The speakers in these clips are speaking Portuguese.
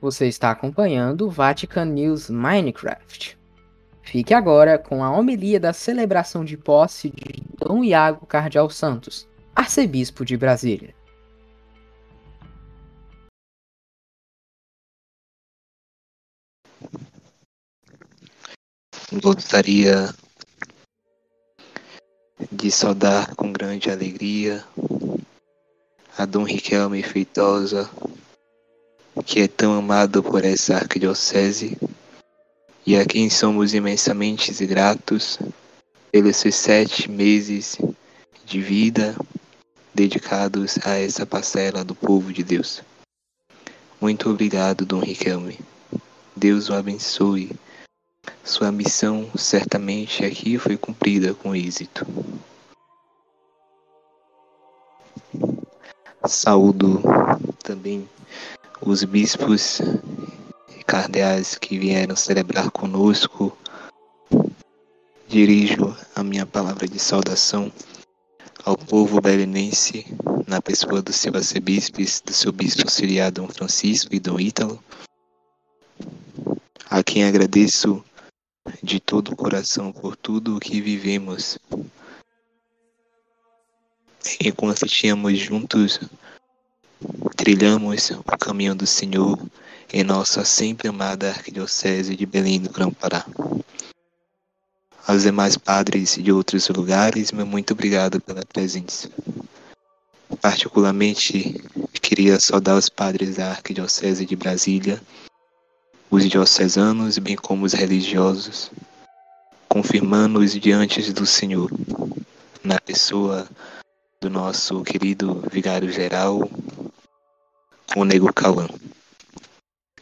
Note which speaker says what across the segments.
Speaker 1: Você está acompanhando o Vatican News Minecraft. Fique agora com a homilia da celebração de posse de Dom Iago Cardeal Santos, arcebispo de Brasília.
Speaker 2: Gostaria de saudar com grande alegria a Dom Riquelme Feitosa, que é tão amado por essa arquidiocese e a quem somos imensamente gratos pelos seus sete meses de vida dedicados a essa parcela do povo de Deus. Muito obrigado, Dom Riquelme. Deus o abençoe. Sua missão certamente aqui foi cumprida com êxito. Saúdo também os bispos e cardeais que vieram celebrar conosco. Dirijo a minha palavra de saudação ao povo belenense, na pessoa do seu arcebispo, do seu bispo auxiliar Dom Francisco e Dom Ítalo, a quem agradeço de todo o coração por tudo o que vivemos. Enquanto tínhamos juntos trilhamos o caminho do Senhor em nossa sempre amada Arquidiocese de Belém do Grão-Pará. Aos demais padres de outros lugares, meu muito obrigado pela presença. Particularmente, queria saudar os padres da Arquidiocese de Brasília, os diocesanos, bem como os religiosos, confirmando-os diante do Senhor, na pessoa do nosso querido vigário-geral, o Nego Cauã.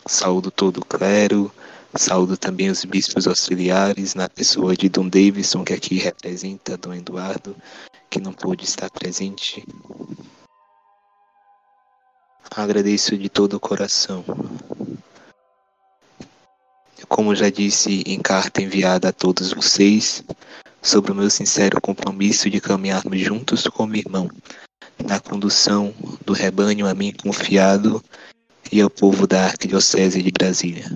Speaker 2: Saúdo todo o clero, saúdo também os bispos auxiliares, na pessoa de Dom Davidson, que aqui representa Dom Eduardo, que não pôde estar presente. Agradeço de todo o coração. Como já disse em carta enviada a todos vocês, sobre o meu sincero compromisso de caminharmos juntos como irmão na condução do rebanho a mim confiado e ao povo da Arquidiocese de Brasília.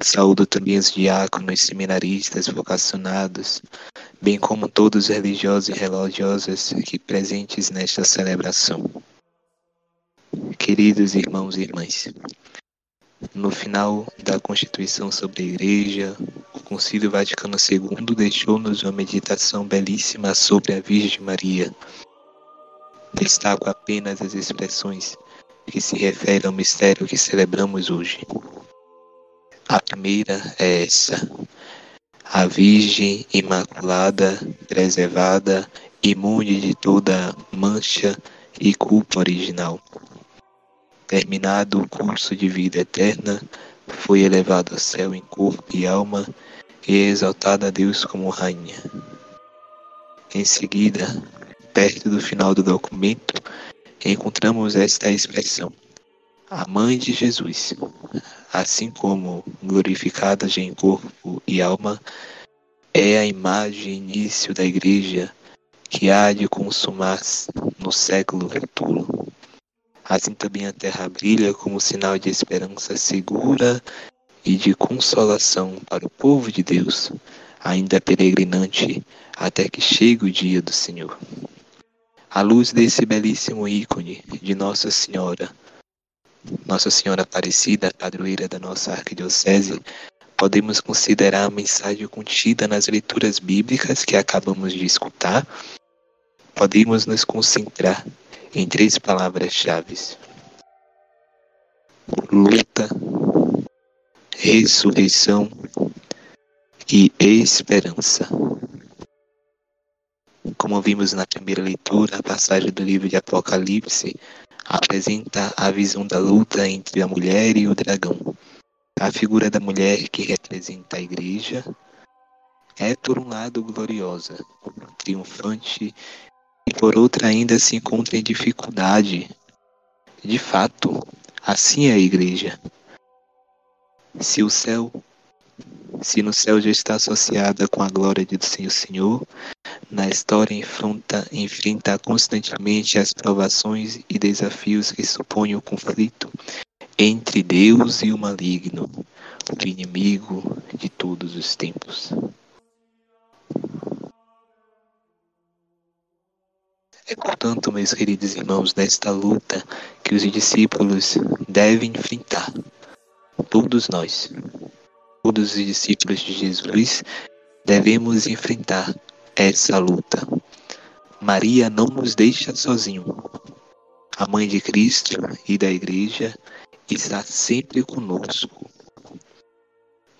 Speaker 2: Saúdo também os diáconos, seminaristas, vocacionados, bem como todos os religiosos e religiosas aqui presentes nesta celebração. Queridos irmãos e irmãs, no final da Constituição sobre a Igreja, o Concílio Vaticano II deixou-nos uma meditação belíssima sobre a Virgem Maria, Destaco apenas as expressões que se referem ao mistério que celebramos hoje. A primeira é essa: a Virgem Imaculada, preservada, imune de toda mancha e culpa original. Terminado o curso de vida eterna, foi elevada ao céu em corpo e alma e exaltada a Deus como Rainha. Em seguida, perto do final do documento, encontramos esta expressão: a mãe de Jesus, assim como glorificada em corpo e alma, é a imagem início da igreja que há de consumar-se no século futuro. Assim também a terra brilha como sinal de esperança segura e de consolação para o povo de Deus, ainda peregrinante, até que chegue o dia do Senhor. À luz desse belíssimo ícone de Nossa Senhora, Nossa Senhora Aparecida, padroeira da nossa arquidiocese, podemos considerar a mensagem contida nas leituras bíblicas que acabamos de escutar. Podemos nos concentrar em três palavras-chave: luta, ressurreição e esperança. Como vimos na primeira leitura, a passagem do livro de Apocalipse apresenta a visão da luta entre a mulher e o dragão. A figura da mulher que representa a igreja é, por um lado, gloriosa, triunfante, e por outra, ainda se encontra em dificuldade. De fato, assim é a igreja. Se o céu se no céu já está associada com a glória do Senhor Senhor, na história enfrenta, enfrenta constantemente as provações e desafios que supõem o conflito entre Deus e o maligno, o inimigo de todos os tempos. É, portanto, meus queridos irmãos, nesta luta que os discípulos devem enfrentar. Todos nós, todos os discípulos de Jesus, devemos enfrentar essa luta. Maria não nos deixa sozinho. A mãe de Cristo e da igreja está sempre conosco.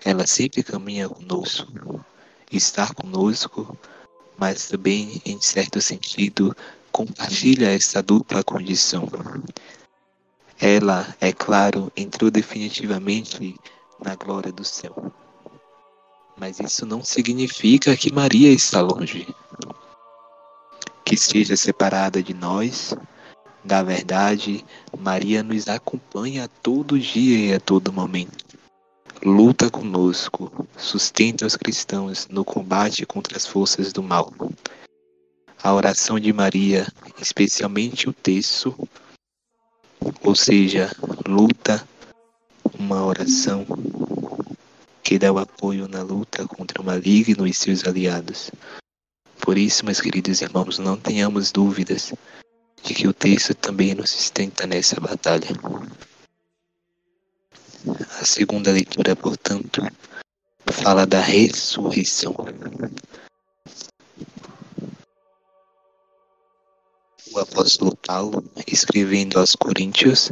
Speaker 2: Ela sempre caminha conosco, está conosco, mas também, em certo sentido, compartilha essa dupla condição. Ela, é claro, entrou definitivamente na glória do céu. Mas isso não significa que Maria está longe, que esteja separada de nós. Da verdade, Maria nos acompanha a todo dia e a todo momento. Luta conosco, sustenta os cristãos no combate contra as forças do mal a oração de Maria, especialmente o terço, ou seja, luta, uma oração que dá o apoio na luta contra o maligno e seus aliados. Por isso, meus queridos irmãos, não tenhamos dúvidas de que o texto também nos sustenta nessa batalha. A segunda leitura, portanto, fala da ressurreição. O apóstolo Paulo, escrevendo aos Coríntios,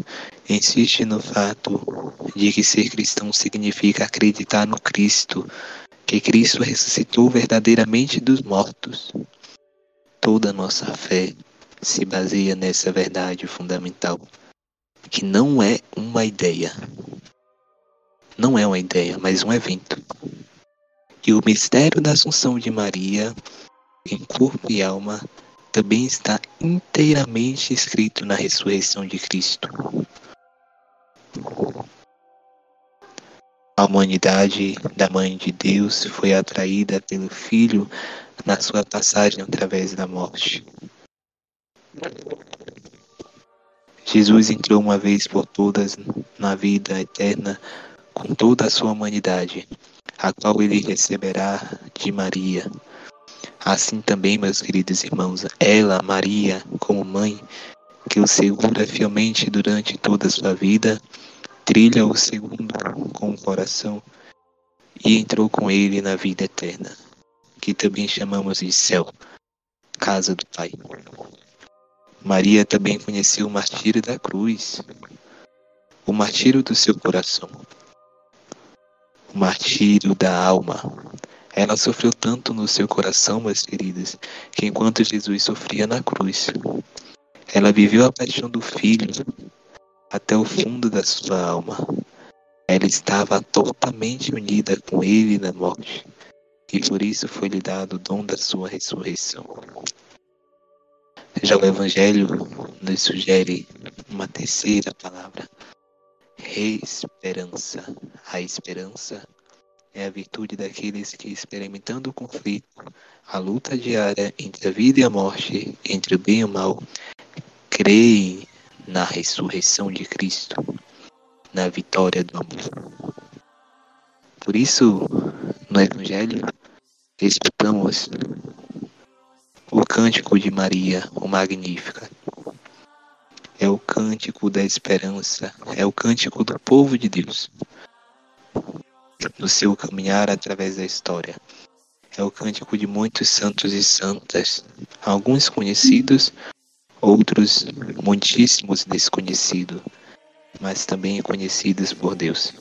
Speaker 2: insiste no fato de que ser cristão significa acreditar no Cristo, que Cristo ressuscitou verdadeiramente dos mortos. Toda nossa fé se baseia nessa verdade fundamental, que não é uma ideia. Não é uma ideia, mas um evento. E o mistério da Assunção de Maria, em corpo e alma, também está inteiramente escrito na ressurreição de Cristo. A humanidade da Mãe de Deus foi atraída pelo Filho na sua passagem através da morte. Jesus entrou uma vez por todas na vida eterna com toda a sua humanidade, a qual ele receberá de Maria Assim também, meus queridos irmãos, ela, Maria, como mãe, que o segura fielmente durante toda a sua vida, trilha o segundo com o coração e entrou com ele na vida eterna, que também chamamos de céu, casa do Pai. Maria também conheceu o martírio da cruz, o martírio do seu coração, o martírio da alma, ela sofreu tanto no seu coração, meus queridos, que enquanto Jesus sofria na cruz, ela viveu a paixão do Filho até o fundo da sua alma. Ela estava totalmente unida com ele na morte, e por isso foi-lhe dado o dom da sua ressurreição. Já o Evangelho nos sugere uma terceira palavra: esperança. A esperança é a virtude daqueles que, experimentando o conflito, a luta diária entre a vida e a morte, entre o bem e o mal, creem na ressurreição de Cristo, na vitória do amor. Por isso, no Evangelho, escutamos o cântico de Maria, o Magnífica. É o cântico da esperança, é o cântico do povo de Deus no seu caminhar através da história. É o cântico de muitos santos e santas, alguns conhecidos, outros muitíssimos desconhecidos, mas também conhecidos por Deus.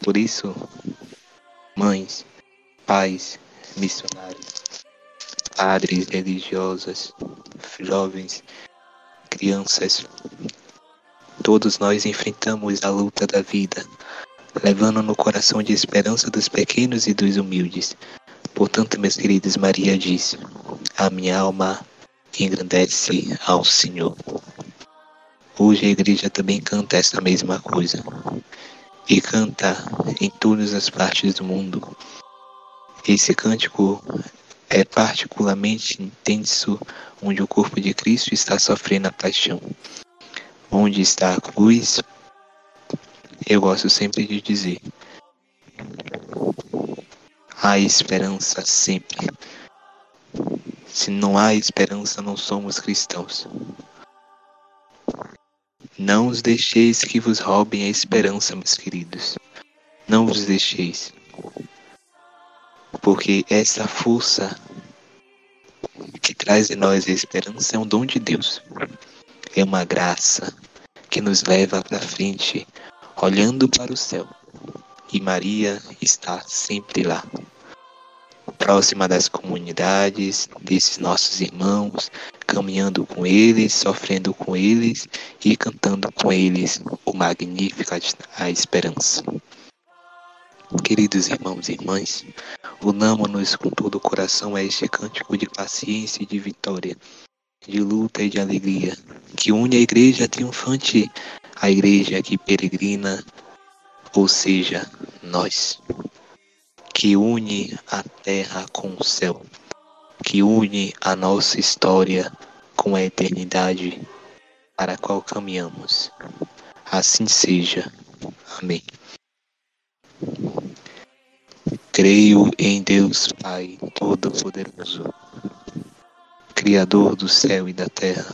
Speaker 2: Por isso, mães, pais, missionários, padres religiosos, jovens, crianças, todos nós enfrentamos a luta da vida levando no coração de esperança dos pequenos e dos humildes. Portanto, meus queridos, Maria disse: A minha alma engrandece ao Senhor. Hoje a igreja também canta essa mesma coisa. E canta em todas as partes do mundo. Esse cântico é particularmente intenso onde o corpo de Cristo está sofrendo a paixão, onde está a cruz eu gosto sempre de dizer: há esperança sempre. Se não há esperança, não somos cristãos. Não os deixeis que vos roubem a esperança, meus queridos. Não vos deixeis. Porque essa força que traz em nós a esperança é um dom de Deus. É uma graça que nos leva para frente, olhando para o céu. E Maria está sempre lá, próxima das comunidades, desses nossos irmãos, caminhando com eles, sofrendo com eles e cantando com eles o magnífico a esperança. Queridos irmãos e irmãs, unamos-nos com todo o coração a este cântico de paciência e de vitória, de luta e de alegria, que une a igreja triunfante, a igreja que peregrina, ou seja, nós, que une a terra com o céu, que une a nossa história com a eternidade para a qual caminhamos. Assim seja. Amém. Creio em Deus Pai Todo-Poderoso, Criador do céu e da terra